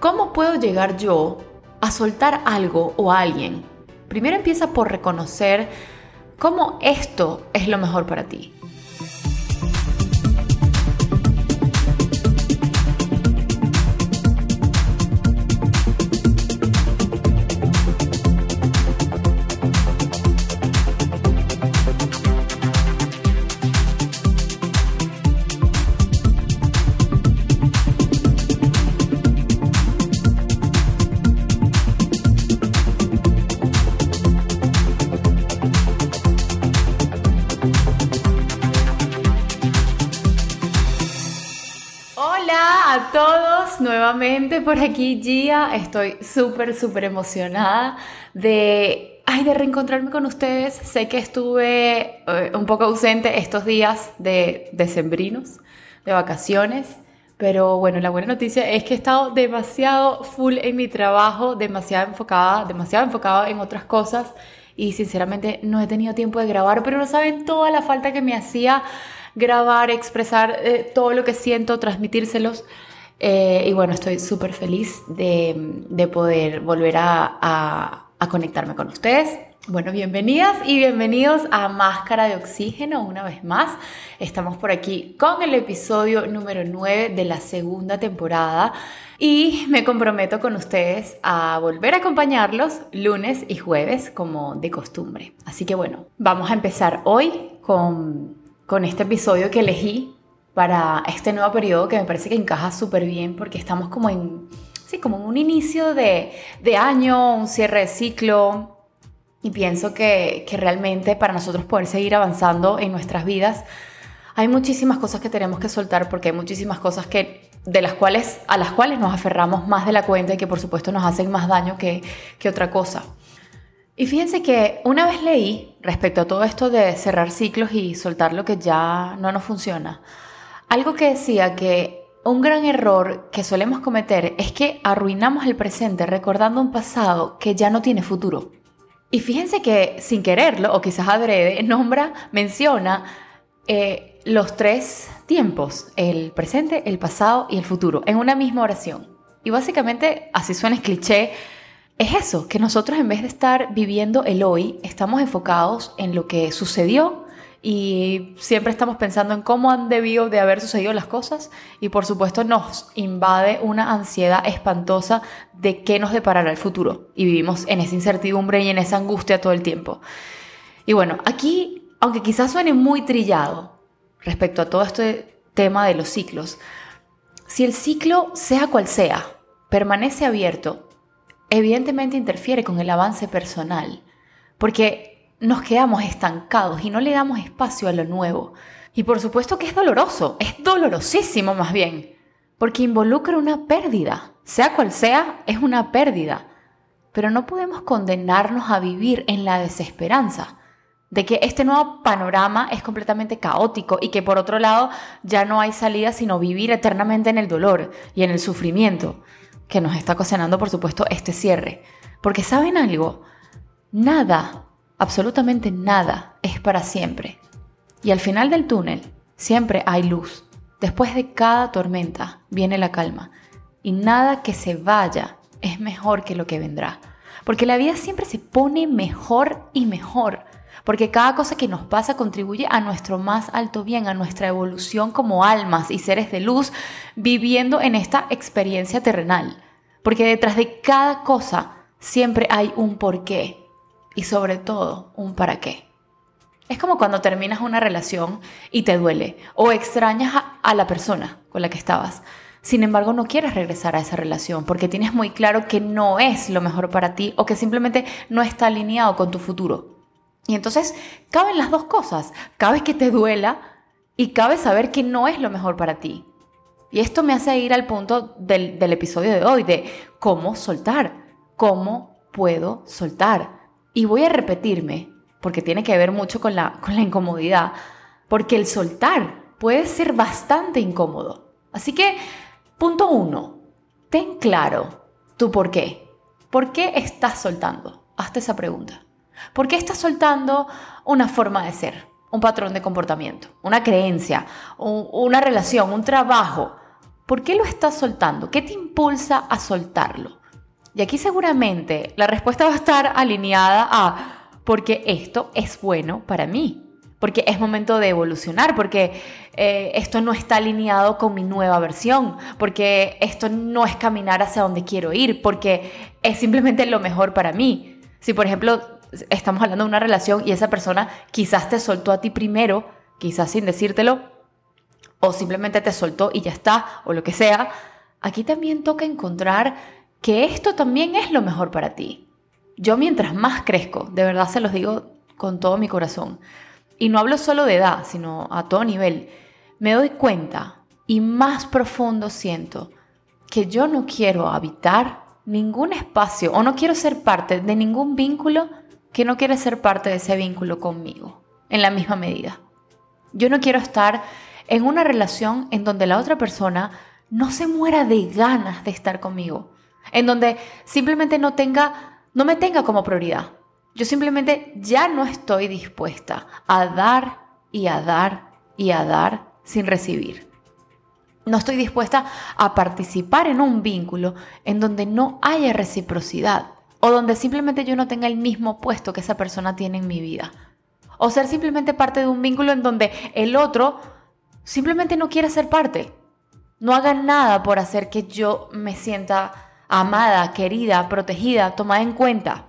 ¿Cómo puedo llegar yo a soltar algo o a alguien? Primero empieza por reconocer cómo esto es lo mejor para ti. Nuevamente por aquí Gia. Estoy súper, súper emocionada de, ay, de reencontrarme con ustedes. Sé que estuve eh, un poco ausente estos días de decembrinos, de vacaciones. Pero bueno, la buena noticia es que he estado demasiado full en mi trabajo, demasiado enfocada, demasiado enfocada en otras cosas y sinceramente no he tenido tiempo de grabar, pero no saben toda la falta que me hacía grabar, expresar eh, todo lo que siento, transmitírselos. Eh, y bueno, estoy súper feliz de, poder volver a, conectarme con ustedes. Bueno, bienvenidas y bienvenidos a Máscara de Oxígeno una vez más. Estamos por aquí con el episodio número 9 de la segunda temporada y me comprometo con ustedes a volver a acompañarlos lunes y jueves como de costumbre. Así que bueno, vamos a empezar hoy con, con este episodio que elegí para este nuevo periodo que me parece que encaja súper bien porque estamos como en, sí, como en un inicio de, de año, un cierre de ciclo y pienso que, que realmente para nosotros poder seguir avanzando en nuestras vidas hay muchísimas cosas que tenemos que soltar porque hay muchísimas cosas que de las cuales a las cuales nos aferramos más de la cuenta y que por supuesto nos hacen más daño que, que otra cosa. Y fíjense que una vez leí respecto a todo esto de cerrar ciclos y soltar lo que ya no nos funciona, algo que decía que un gran error que solemos cometer es que arruinamos el presente recordando un pasado que ya no tiene futuro. Y fíjense que sin quererlo, o quizás adrede, nombra, menciona eh, los tres tiempos, el presente, el pasado y el futuro, en una misma oración. Y básicamente, así suena el cliché, es eso, que nosotros en vez de estar viviendo el hoy, estamos enfocados en lo que sucedió y siempre estamos pensando en cómo han debido de haber sucedido las cosas y por supuesto nos invade una ansiedad espantosa de qué nos deparará el futuro y vivimos en esa incertidumbre y en esa angustia todo el tiempo. Y bueno, aquí, aunque quizás suene muy trillado respecto a todo este tema de los ciclos, si el ciclo, sea cual sea, permanece abierto, evidentemente interfiere con el avance personal, porque nos quedamos estancados y no le damos espacio a lo nuevo. Y por supuesto que es doloroso, es dolorosísimo más bien, porque involucra una pérdida. Sea cual sea, es una pérdida. Pero no podemos condenarnos a vivir en la desesperanza de que este nuevo panorama es completamente caótico y que por otro lado ya no hay salida sino vivir eternamente en el dolor y en el sufrimiento que nos está ocasionando por supuesto este cierre. Porque saben algo, nada absolutamente nada es para siempre. Y al final del túnel siempre hay luz. Después de cada tormenta viene la calma. Y nada que se vaya es mejor que lo que vendrá. Porque la vida siempre se pone mejor y mejor. Porque cada cosa que nos pasa contribuye a nuestro más alto bien, a nuestra evolución como almas y seres de luz viviendo en esta experiencia terrenal. Porque detrás de cada cosa siempre hay un porqué, y sobre todo un para qué. Es como cuando terminas una relación y te duele o extrañas a, la persona con la que estabas. Sin embargo, no quieres regresar a esa relación porque tienes muy claro que no es lo mejor para ti o que simplemente no está alineado con tu futuro. Y entonces caben las dos cosas. Cabe que te duela y cabe saber que no es lo mejor para ti. Y esto me hace ir al punto del, del episodio de hoy, de cómo soltar. ¿Cómo puedo soltar? Y voy a repetirme, porque tiene que ver mucho con la, con la incomodidad, porque el soltar puede ser bastante incómodo. Así que, punto uno, ten claro tu por qué. ¿Por qué estás soltando? Hazte esa pregunta. ¿Por qué estás soltando una forma de ser, un patrón de comportamiento, una creencia, una relación, un trabajo? ¿Por qué lo estás soltando? ¿Qué te impulsa a soltarlo? Y aquí seguramente la respuesta va a estar alineada a porque esto es bueno para mí, porque es momento de evolucionar, porque eh, esto no está alineado con mi nueva versión, porque esto no es caminar hacia donde quiero ir, porque es simplemente lo mejor para mí. Si por ejemplo estamos hablando de una relación y esa persona quizás te soltó a ti primero, quizás sin decírtelo, o simplemente te soltó y ya está, o lo que sea, aquí también toca encontrar que esto también es lo mejor para ti. Yo mientras más crezco, de verdad se los digo con todo mi corazón, y no hablo solo de edad, sino a todo nivel, me doy cuenta y más profundo siento que yo no quiero habitar ningún espacio o no quiero ser parte de ningún vínculo que no quiere ser parte de ese vínculo conmigo, en la misma medida. Yo no quiero estar en una relación en donde la otra persona no se muera de ganas de estar conmigo, en donde simplemente no tenga no me tenga como prioridad. Yo simplemente ya no estoy dispuesta a dar y a dar y a dar sin recibir. No estoy dispuesta a participar en un vínculo en donde no haya reciprocidad o donde simplemente yo no tenga el mismo puesto que esa persona tiene en mi vida. O ser simplemente parte de un vínculo en donde el otro simplemente no quiere ser parte. No haga nada por hacer que yo me sienta amada, querida, protegida, tomada en cuenta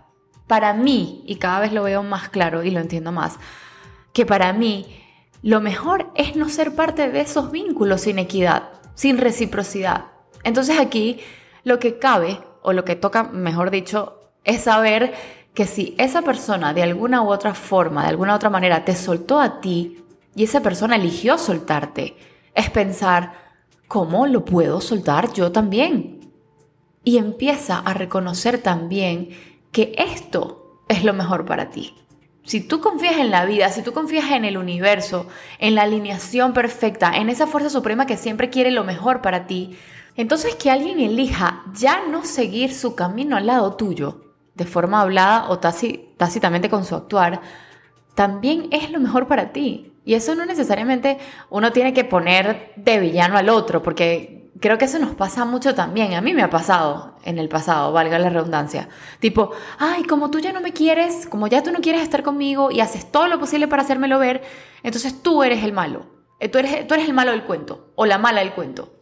para mí, y cada vez lo veo más claro y lo entiendo más, que para mí lo mejor es no ser parte de esos vínculos sin equidad, sin reciprocidad. Entonces aquí lo que cabe, o lo que toca, mejor dicho, es saber que si esa persona de alguna u otra forma, de alguna u otra manera te soltó a ti y esa persona eligió soltarte, es pensar, ¿cómo lo puedo soltar yo también? Y empieza a reconocer también que esto es lo mejor para ti. Si tú confías en la vida, si tú confías en el universo, en la alineación perfecta, en esa fuerza suprema que siempre quiere lo mejor para ti, entonces que alguien elija ya no seguir su camino al lado tuyo, de forma hablada o tácitamente con su actuar, también es lo mejor para ti. Y eso no necesariamente uno tiene que poner de villano al otro, porque creo que eso nos pasa mucho también. A mí me ha pasado en el pasado, valga la redundancia. Tipo, ay, como tú ya no me quieres, como ya tú no quieres estar conmigo y haces todo lo posible para hacérmelo ver, entonces tú eres el malo. Eh, tú eres, tú eres el malo del cuento o la mala del cuento.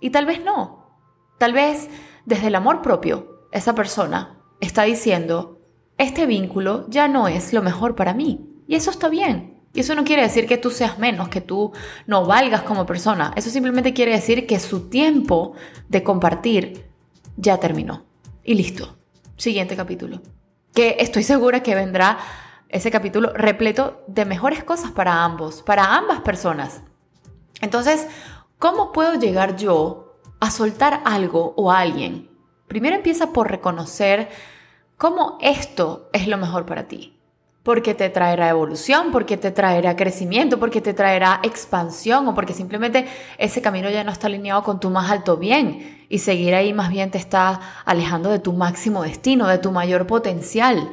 Y tal vez no. Tal vez desde el amor propio, esa persona está diciendo, este vínculo ya no es lo mejor para mí. Y eso está bien. Y eso no quiere decir que tú seas menos, que tú no valgas como persona. Eso simplemente quiere decir que su tiempo de compartir ya terminó. Y listo. Siguiente capítulo. Que estoy segura que vendrá ese capítulo repleto de mejores cosas para ambos, para ambas personas. Entonces, ¿cómo puedo llegar yo a soltar algo o a alguien? Primero empieza por reconocer cómo esto es lo mejor para ti porque te traerá evolución, porque te traerá crecimiento, porque te traerá expansión o porque simplemente ese camino ya no está alineado con tu más alto bien y seguir ahí más bien te está alejando de tu máximo destino, de tu mayor potencial.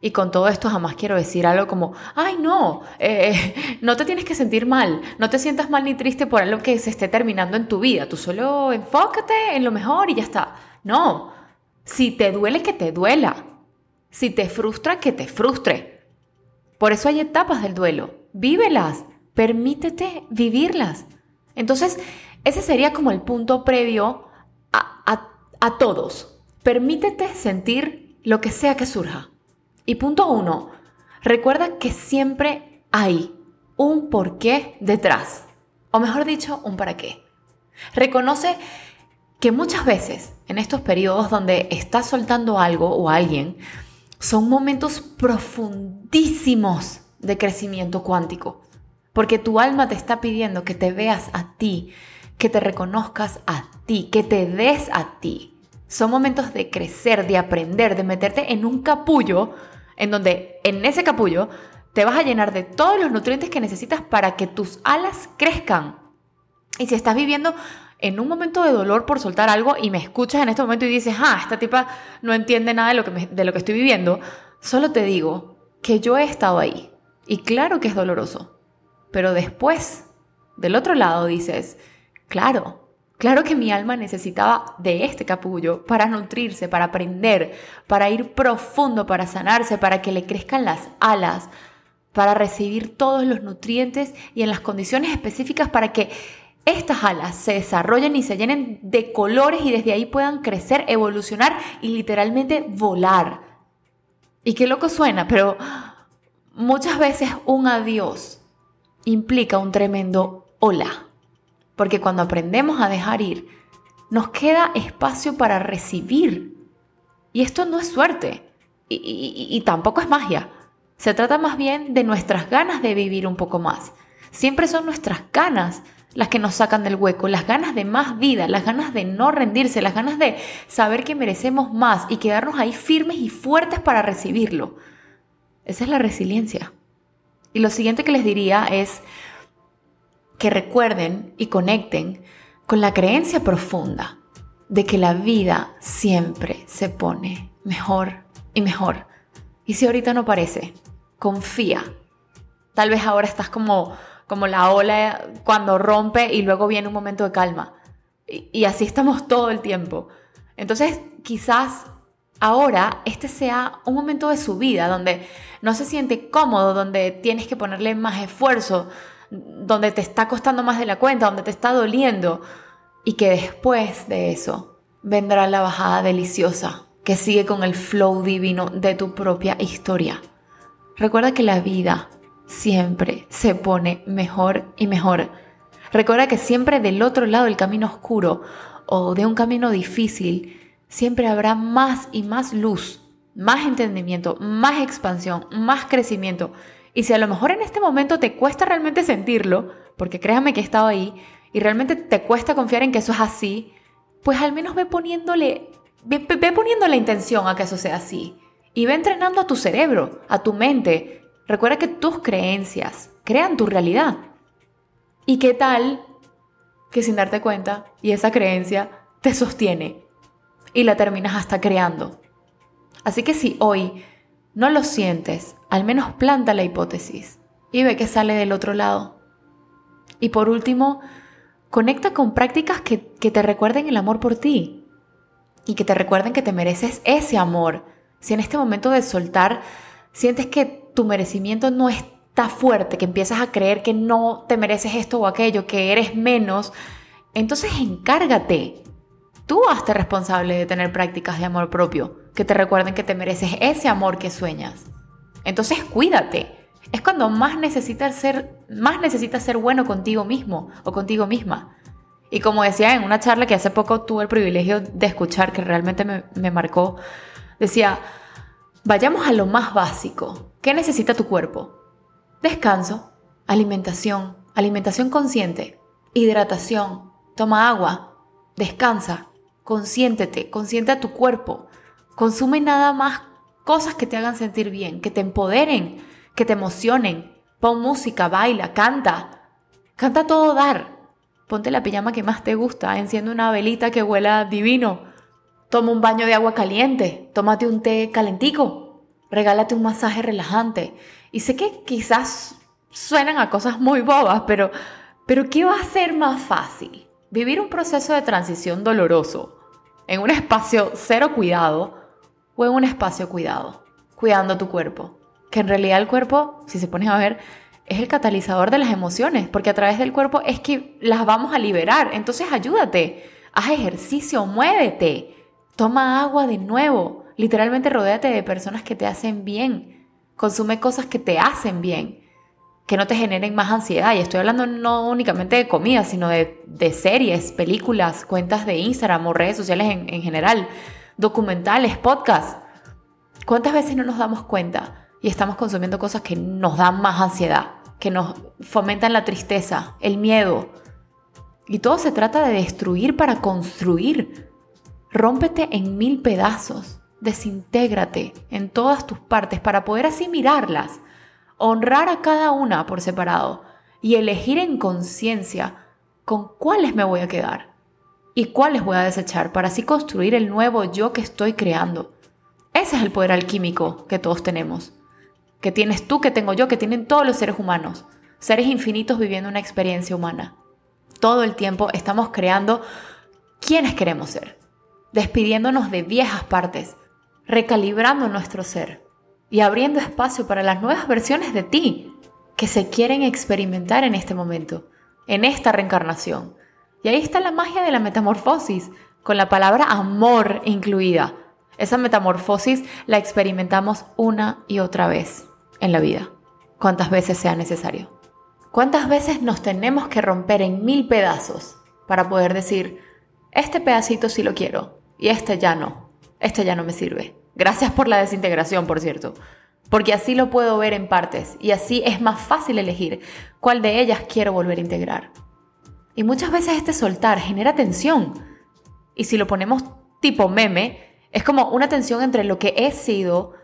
Y con todo esto jamás quiero decir algo como, ay no, eh, no te tienes que sentir mal, no te sientas mal ni triste por algo que se esté terminando en tu vida, tú solo enfócate en lo mejor y ya está. No, si te duele, que te duela. Si te frustra, que te frustre. Por eso hay etapas del duelo. Vívelas, permítete vivirlas. Entonces, ese sería como el punto previo a, a todos. Permítete sentir lo que sea que surja. Y punto uno, recuerda que siempre hay un porqué detrás. O mejor dicho, un para qué. Reconoce que muchas veces en estos periodos donde estás soltando algo o alguien, son momentos profundísimos de crecimiento cuántico, porque tu alma te está pidiendo que te veas a ti, que te reconozcas a ti, que te des a ti. Son momentos de crecer, de aprender, de meterte en un capullo, en donde en ese capullo te vas a llenar de todos los nutrientes que necesitas para que tus alas crezcan. Y si estás viviendo en un momento de dolor por soltar algo y me escuchas en este momento y dices, ah, esta tipa no entiende nada de lo que, de lo que estoy viviendo, solo te digo que yo he estado ahí. Y claro que es doloroso. Pero después, del otro lado, dices, claro, Claro que mi alma necesitaba de este capullo para nutrirse, para aprender, para ir profundo, para sanarse, para que le crezcan las alas, para recibir todos los nutrientes y en las condiciones específicas para que estas alas se desarrollen y se llenen de colores y desde ahí puedan crecer, evolucionar y literalmente volar. Y qué loco suena, pero muchas veces un adiós implica un tremendo hola. Porque cuando aprendemos a dejar ir, nos queda espacio para recibir. Y esto no es suerte. Y, tampoco es magia. Se trata más bien de nuestras ganas de vivir un poco más. Siempre son nuestras ganas las que nos sacan del hueco, las ganas de más vida, las ganas de no rendirse, las ganas de saber que merecemos más y quedarnos ahí firmes y fuertes para recibirlo. Esa es la resiliencia. Y lo siguiente que les diría es que recuerden y conecten con la creencia profunda de que la vida siempre se pone mejor y mejor. Y si ahorita no parece, confía. Tal vez ahora estás como, como la ola cuando rompe y luego viene un momento de calma. Y, así estamos todo el tiempo. Entonces, quizás ahora este sea un momento de su vida donde no se siente cómodo, donde tienes que ponerle más esfuerzo, donde te está costando más de la cuenta, donde te está doliendo, y que después de eso vendrá la bajada deliciosa que sigue con el flow divino de tu propia historia. Recuerda que la vida siempre se pone mejor y mejor. Recuerda que siempre del otro lado del camino oscuro o de un camino difícil, siempre habrá más y más luz, más entendimiento, más expansión, más crecimiento y si a lo mejor en este momento te cuesta realmente sentirlo, porque créame que he estado ahí, y realmente te cuesta confiar en que eso es así, pues al menos ve poniéndole, ve, poniendo la intención a que eso sea así. Y ve entrenando a tu cerebro, a tu mente. Recuerda que tus creencias crean tu realidad. ¿Y qué tal que sin darte cuenta y esa creencia te sostiene y la terminas hasta creando? Así que si hoy no lo sientes, al menos planta la hipótesis y ve que sale del otro lado. Y por último, conecta con prácticas que, te recuerden el amor por ti y que te recuerden que te mereces ese amor. Si en este momento de soltar sientes que tu merecimiento no está fuerte, que empiezas a creer que no te mereces esto o aquello, que eres menos, entonces encárgate. Tú hazte responsable de tener prácticas de amor propio que te recuerden que te mereces ese amor que sueñas. Entonces cuídate. Es cuando más necesitas ser, más necesitas ser bueno contigo mismo o contigo misma. Y como decía en una charla que hace poco tuve el privilegio de escuchar, que realmente me, me marcó, decía, vayamos a lo más básico. ¿Qué necesita tu cuerpo? Descanso, alimentación, alimentación consciente, hidratación, toma agua, descansa, consiéntete, consiente a tu cuerpo, Consume nada más cosas que te hagan sentir bien, que te empoderen, que te emocionen. Pon música, baila, canta. Canta todo dar. Ponte la pijama que más te gusta, enciende una velita que huela divino. Toma un baño de agua caliente, tómate un té calentico, regálate un masaje relajante. Y sé que quizás suenan a cosas muy bobas, pero, pero ¿qué va a ser más fácil? Vivir un proceso de transición doloroso en un espacio cero cuidado o en un espacio cuidado, cuidando tu cuerpo. Que en realidad el cuerpo, si se pones a ver, es el catalizador de las emociones, porque a través del cuerpo es que las vamos a liberar. Entonces ayúdate, haz ejercicio, muévete, toma agua de nuevo, literalmente rodéate de personas que te hacen bien, consume cosas que te hacen bien, que no te generen más ansiedad. Y estoy hablando no únicamente de comida, sino de, series, películas, cuentas de Instagram o redes sociales en, en general documentales, podcasts. ¿Cuántas veces no nos damos cuenta y estamos consumiendo cosas que nos dan más ansiedad, que nos fomentan la tristeza, el miedo? Y todo se trata de destruir para construir. Rómpete en mil pedazos, desintégrate en todas tus partes para poder así mirarlas, honrar a cada una por separado y elegir en conciencia con cuáles me voy a quedar y cuáles voy a desechar para así construir el nuevo yo que estoy creando. Ese es el poder alquímico que todos tenemos, que tienes tú, que tengo yo, que tienen todos los seres humanos, seres infinitos viviendo una experiencia humana. todo el tiempo estamos creando quiénes queremos ser, despidiéndonos de viejas partes, recalibrando nuestro ser y abriendo espacio para las nuevas versiones de ti que se quieren experimentar en este momento, en esta reencarnación. Y ahí está la magia de la metamorfosis, con la palabra amor incluida. Esa metamorfosis la experimentamos una y otra vez en la vida, cuantas veces sea necesario. ¿Cuántas veces nos tenemos que romper en mil pedazos para poder decir, este pedacito sí lo quiero y este ya no, este ya no me sirve? Gracias por la desintegración, por cierto, porque así lo puedo ver en partes y así es más fácil elegir cuál de ellas quiero volver a integrar. Y muchas veces este soltar genera tensión. Y si lo ponemos tipo meme, es como una tensión entre lo que he sido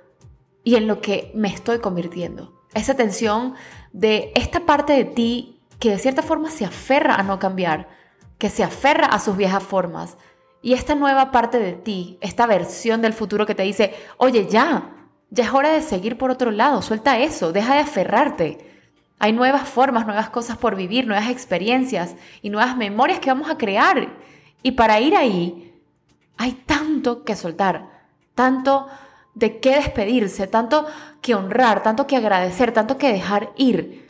y en lo que me estoy convirtiendo. Esa tensión de esta parte de ti que de cierta forma se aferra a no cambiar, que se aferra a sus viejas formas. Y esta nueva parte de ti, esta versión del futuro que te dice, oye, ya, ya es hora de seguir por otro lado, suelta eso, deja de aferrarte. Hay nuevas formas, nuevas cosas por vivir, nuevas experiencias y nuevas memorias que vamos a crear. Y para ir ahí, hay tanto que soltar, tanto de qué despedirse, tanto que honrar, tanto que agradecer, tanto que dejar ir.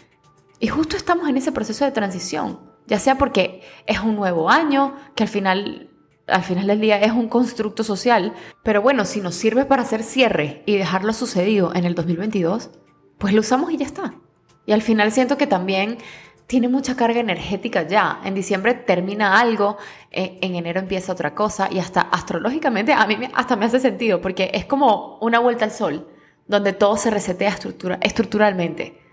Y justo estamos en ese proceso de transición, ya sea porque es un nuevo año, que al final al final del día es un constructo social, pero bueno, si nos sirve para hacer cierre y dejarlo sucedido en el 2022, pues lo usamos y ya está. Y al final siento que también tiene mucha carga energética ya. En diciembre termina algo, en enero empieza otra cosa y hasta astrológicamente a mí hasta me hace sentido porque es como una vuelta al sol, donde todo se resetea estructura, estructuralmente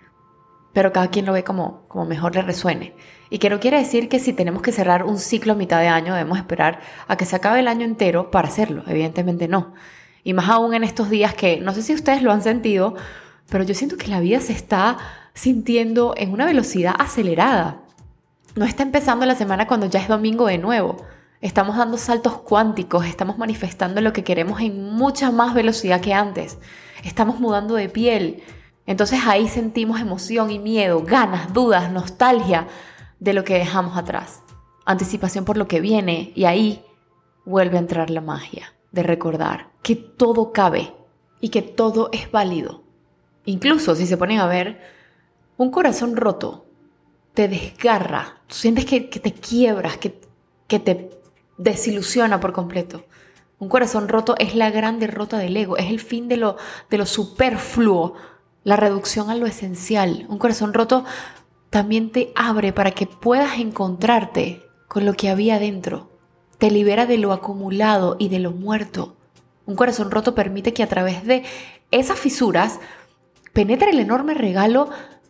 pero cada quien lo ve como, como mejor le resuene. Y que no quiere decir que si tenemos que cerrar un ciclo a mitad de año debemos esperar a que se acabe el año entero para hacerlo, evidentemente no. Y más aún en estos días que no sé si ustedes lo han sentido, pero yo siento que la vida se está sintiendo en una velocidad acelerada. No está empezando la semana cuando ya es domingo de nuevo. Estamos dando saltos cuánticos, estamos manifestando lo que queremos en mucha más velocidad que antes. Estamos mudando de piel, entonces ahí sentimos emoción y miedo, ganas, dudas, nostalgia de lo que dejamos atrás, anticipación por lo que viene y ahí vuelve a entrar la magia de recordar que todo cabe y que todo es válido. Incluso si se ponen a ver, un corazón roto te desgarra, tú sientes que, te quiebras, que, que te desilusiona por completo. Un corazón roto es la gran derrota del ego, es el fin de lo, de lo superfluo, la reducción a lo esencial. Un corazón roto también te abre para que puedas encontrarte con lo que había dentro. Te libera de lo acumulado y de lo muerto. Un corazón roto permite que a través de esas fisuras penetre el enorme regalo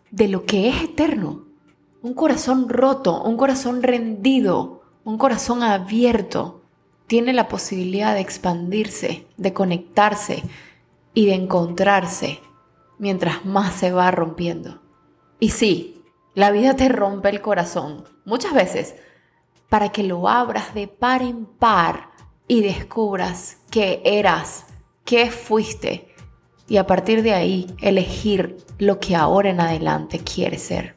de lo que es eterno. Un corazón roto, un corazón rendido, un corazón abierto, tiene la posibilidad de expandirse, de conectarse y de encontrarse mientras más se va rompiendo. Y sí, la vida te rompe el corazón, muchas veces, para que lo abras de par en par y descubras qué eras, qué fuiste, y a partir de ahí elegir lo que ahora en adelante quieres ser.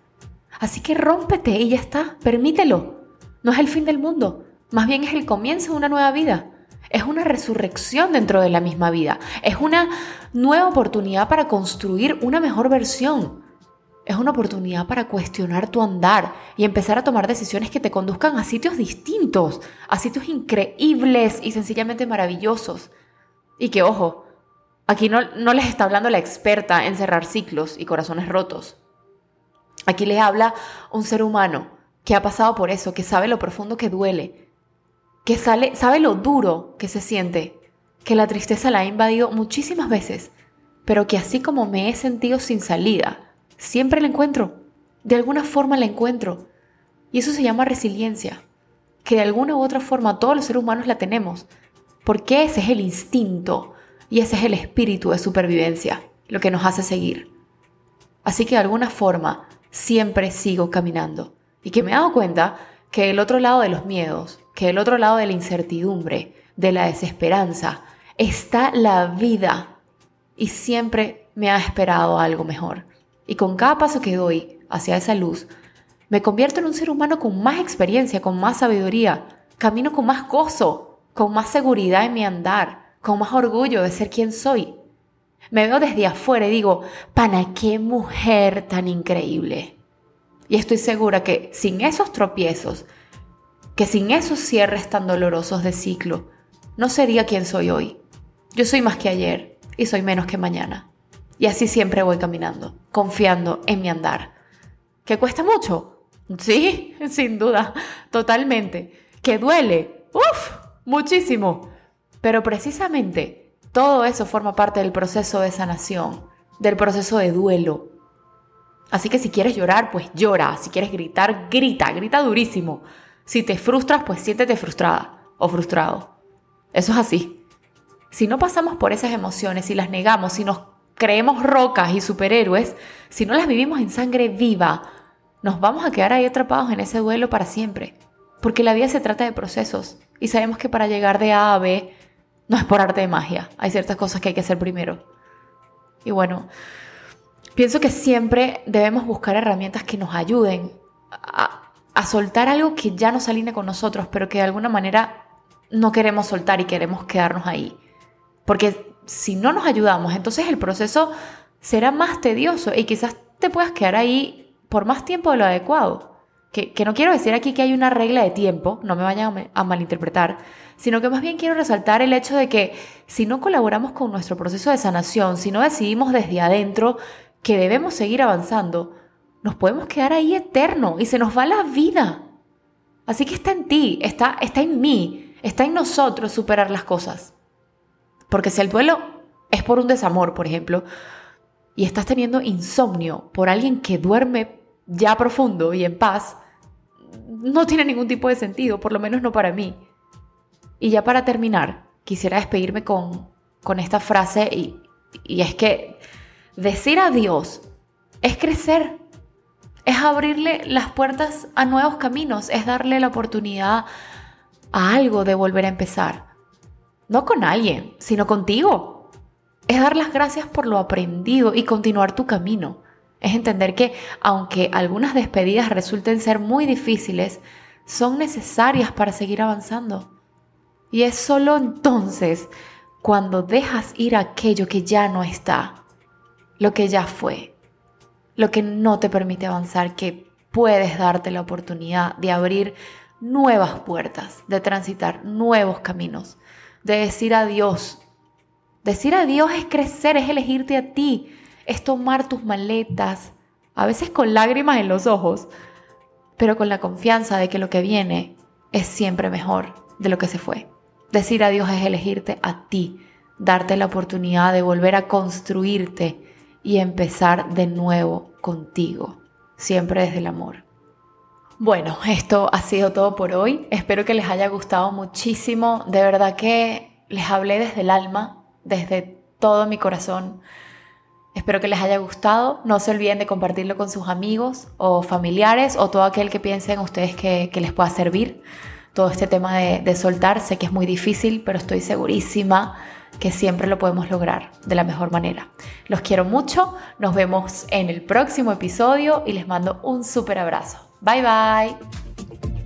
Así que rómpete y ya está, permítelo. No es el fin del mundo, más bien es el comienzo de una nueva vida es una resurrección dentro de la misma vida, es una nueva oportunidad para construir una mejor versión. Es una oportunidad para cuestionar tu andar y empezar a tomar decisiones que te conduzcan a sitios distintos, a sitios increíbles y sencillamente maravillosos. Y que, ojo, aquí no, no les está hablando la experta en cerrar ciclos y corazones rotos. Aquí les habla un ser humano que ha pasado por eso, que sabe lo profundo que duele, que sale, sabe lo duro que se siente, que la tristeza la ha invadido muchísimas veces, pero que así como me he sentido sin salida, siempre la encuentro, de alguna forma la encuentro. Y eso se llama resiliencia, que de alguna u otra forma todos los seres humanos la tenemos, porque ese es el instinto y ese es el espíritu de supervivencia, lo que nos hace seguir. Así que de alguna forma siempre sigo caminando y que me he dado cuenta que el otro lado de los miedos, que el otro lado de la incertidumbre, de la desesperanza, está la vida y siempre me ha esperado algo mejor. Y con cada paso que doy hacia esa luz, Me convierto en un ser humano con más experiencia, con más sabiduría. Camino con más gozo, con más seguridad en mi andar, con más orgullo de ser quien soy. Me veo desde afuera y digo, pana, qué mujer tan increíble. Y estoy segura que sin esos tropiezos, que sin esos cierres tan dolorosos de ciclo, no sería quien soy hoy. Yo soy más que ayer y soy menos que mañana. Y así siempre voy caminando, confiando en mi andar. ¿Que cuesta mucho? Sí, sin duda, totalmente. ¿Que duele? Uf, muchísimo. Pero precisamente todo eso forma parte del proceso de sanación, del proceso de duelo. Así que si quieres llorar, pues llora. Si quieres gritar, grita, grita durísimo. Si te frustras, pues siéntete frustrada o frustrado. Eso es así. Si no pasamos por esas emociones, si las negamos, si nos creemos rocas y superhéroes, si no las vivimos en sangre viva, nos vamos a quedar ahí atrapados en ese duelo para siempre. Porque la vida se trata de procesos y sabemos que para llegar de A a B no es por arte de magia. Hay ciertas cosas que hay que hacer primero. Y bueno, pienso que siempre debemos buscar herramientas que nos ayuden a, soltar algo que ya nos alinea con nosotros, pero que de alguna manera no queremos soltar y queremos quedarnos ahí. Porque si no nos ayudamos, entonces el proceso será más tedioso y quizás te puedas quedar ahí por más tiempo de lo adecuado. Que, no quiero decir aquí que hay una regla de tiempo, no me vayan a malinterpretar, sino que más bien quiero resaltar el hecho de que si no colaboramos con nuestro proceso de sanación, si no decidimos desde adentro que debemos seguir avanzando, nos podemos quedar ahí eterno y se nos va la vida. Así que está en ti, está, está en mí, está en nosotros superar las cosas. Porque si el duelo es por un desamor, por ejemplo, y estás teniendo insomnio por alguien que duerme ya profundo y en paz, no tiene ningún tipo de sentido, por lo menos no para mí. Y ya para terminar, quisiera despedirme con, con esta frase y, y es que decir adiós es crecer, es abrirle las puertas a nuevos caminos, es darle la oportunidad a algo de volver a empezar. No con alguien, sino contigo. Es dar las gracias por lo aprendido y continuar tu camino. Es entender que aunque algunas despedidas resulten ser muy difíciles, son necesarias para seguir avanzando. Y es solo entonces cuando dejas ir aquello que ya no está, lo que ya fue, lo que no te permite avanzar, que puedes darte la oportunidad de abrir nuevas puertas, de transitar nuevos caminos, de decir adiós. Decir adiós es crecer, es elegirte a ti, es tomar tus maletas, a veces con lágrimas en los ojos, pero con la confianza de que lo que viene es siempre mejor de lo que se fue. Decir adiós es elegirte a ti, darte la oportunidad de volver a construirte y empezar de nuevo contigo, siempre desde el amor. Bueno, esto ha sido todo por hoy. Espero que les haya gustado muchísimo. De verdad que les hablé desde el alma, desde todo mi corazón. Espero que les haya gustado. No se olviden de compartirlo con sus amigos o familiares o todo aquel que piensen ustedes que, les pueda servir. Todo este tema de, soltar, sé que es muy difícil, pero estoy segurísima que siempre lo podemos lograr de la mejor manera. Los quiero mucho, nos vemos en el próximo episodio y les mando un súper abrazo. Bye bye.